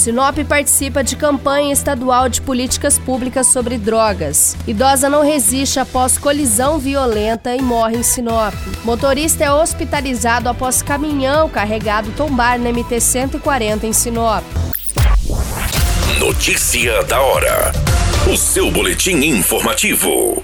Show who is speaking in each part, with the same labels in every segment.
Speaker 1: Sinop participa de campanha estadual de políticas públicas sobre drogas. Idosa não resiste após colisão violenta e morre em Sinop. Motorista é hospitalizado após caminhão carregado tombar na MT-140 em Sinop.
Speaker 2: Notícia da hora. O seu boletim informativo.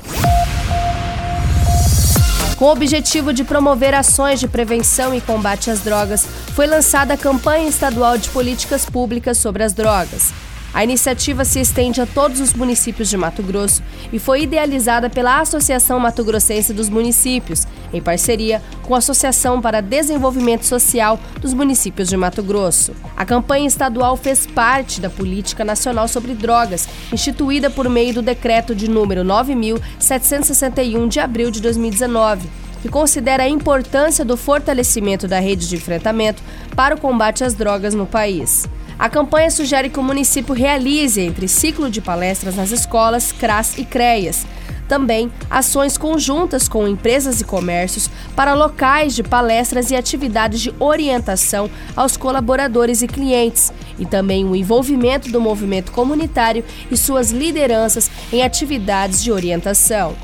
Speaker 1: Com o objetivo de promover ações de prevenção e combate às drogas, foi lançada a campanha estadual de políticas públicas sobre as drogas. A iniciativa se estende a todos os municípios de Mato Grosso e foi idealizada pela Associação Mato Grossense dos Municípios, em parceria com a Associação para Desenvolvimento Social dos Municípios de Mato Grosso. A campanha estadual fez parte da Política Nacional sobre Drogas, instituída por meio do decreto de número 9761 de abril de 2019 que considera a importância do fortalecimento da rede de enfrentamento para o combate às drogas no país. A campanha sugere que o município realize, entre ciclo de palestras nas escolas, CRAS e CREAS, também ações conjuntas com empresas e comércios para locais de palestras e atividades de orientação aos colaboradores e clientes, e também o envolvimento do movimento comunitário e suas lideranças em atividades de orientação.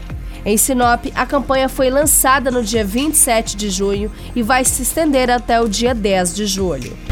Speaker 1: Em Sinop, a campanha foi lançada no dia 27 de junho e vai se estender até o dia 10 de julho.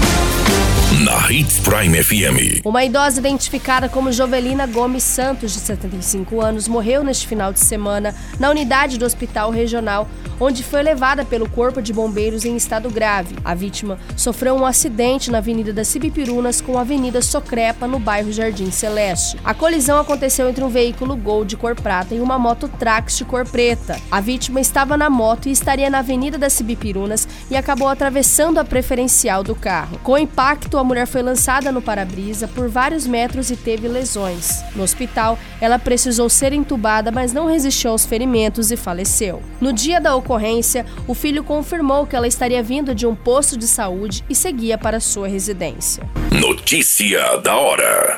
Speaker 2: Na Hits Prime FM.
Speaker 1: Uma idosa identificada como Jovelina Gomes Santos, de 75 anos, morreu neste final de semana na unidade do Hospital Regional onde foi levada pelo Corpo de Bombeiros em estado grave. A vítima sofreu um acidente na Avenida das Cibipirunas com a Avenida Socrepa, no bairro Jardim Celeste. A colisão aconteceu entre um veículo Gol de cor prata e uma moto Trax de cor preta. A vítima estava na moto e estaria na Avenida das Cibipirunas e acabou atravessando a preferencial do carro. Com impacto, a mulher foi lançada no para-brisa por vários metros e teve lesões. No hospital, ela precisou ser entubada, mas não resistiu aos ferimentos e faleceu. No dia da ocorrência, o filho confirmou que ela estaria vindo de um posto de saúde e seguia para sua residência.
Speaker 2: Notícia da hora.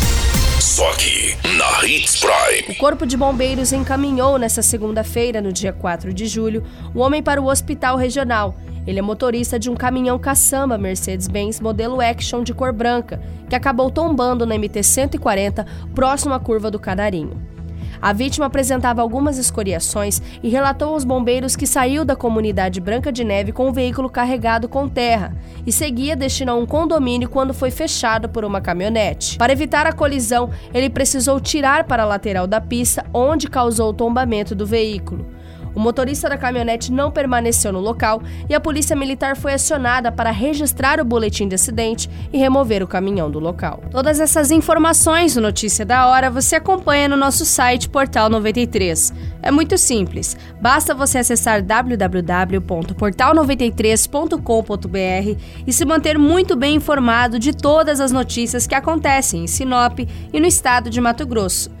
Speaker 2: Só aqui, na Hits Prime.
Speaker 1: O Corpo de Bombeiros encaminhou nesta segunda-feira, no dia 4 de julho, o homem para o hospital regional. Ele é motorista de um caminhão caçamba Mercedes-Benz modelo Action de cor branca, que acabou tombando na MT-140, próximo à curva do Canarinho. A vítima apresentava algumas escoriações e relatou aos bombeiros que saiu da comunidade Branca de Neve com um veículo carregado com terra e seguia destino a um condomínio quando foi fechado por uma caminhonete. Para evitar a colisão, ele precisou tirar para a lateral da pista, onde causou o tombamento do veículo. O motorista da caminhonete não permaneceu no local e a polícia militar foi acionada para registrar o boletim de acidente e remover o caminhão do local. Todas essas informações do Notícia da Hora você acompanha no nosso site Portal 93. É muito simples, basta você acessar www.portal93.com.br e se manter muito bem informado de todas as notícias que acontecem em Sinop e no estado de Mato Grosso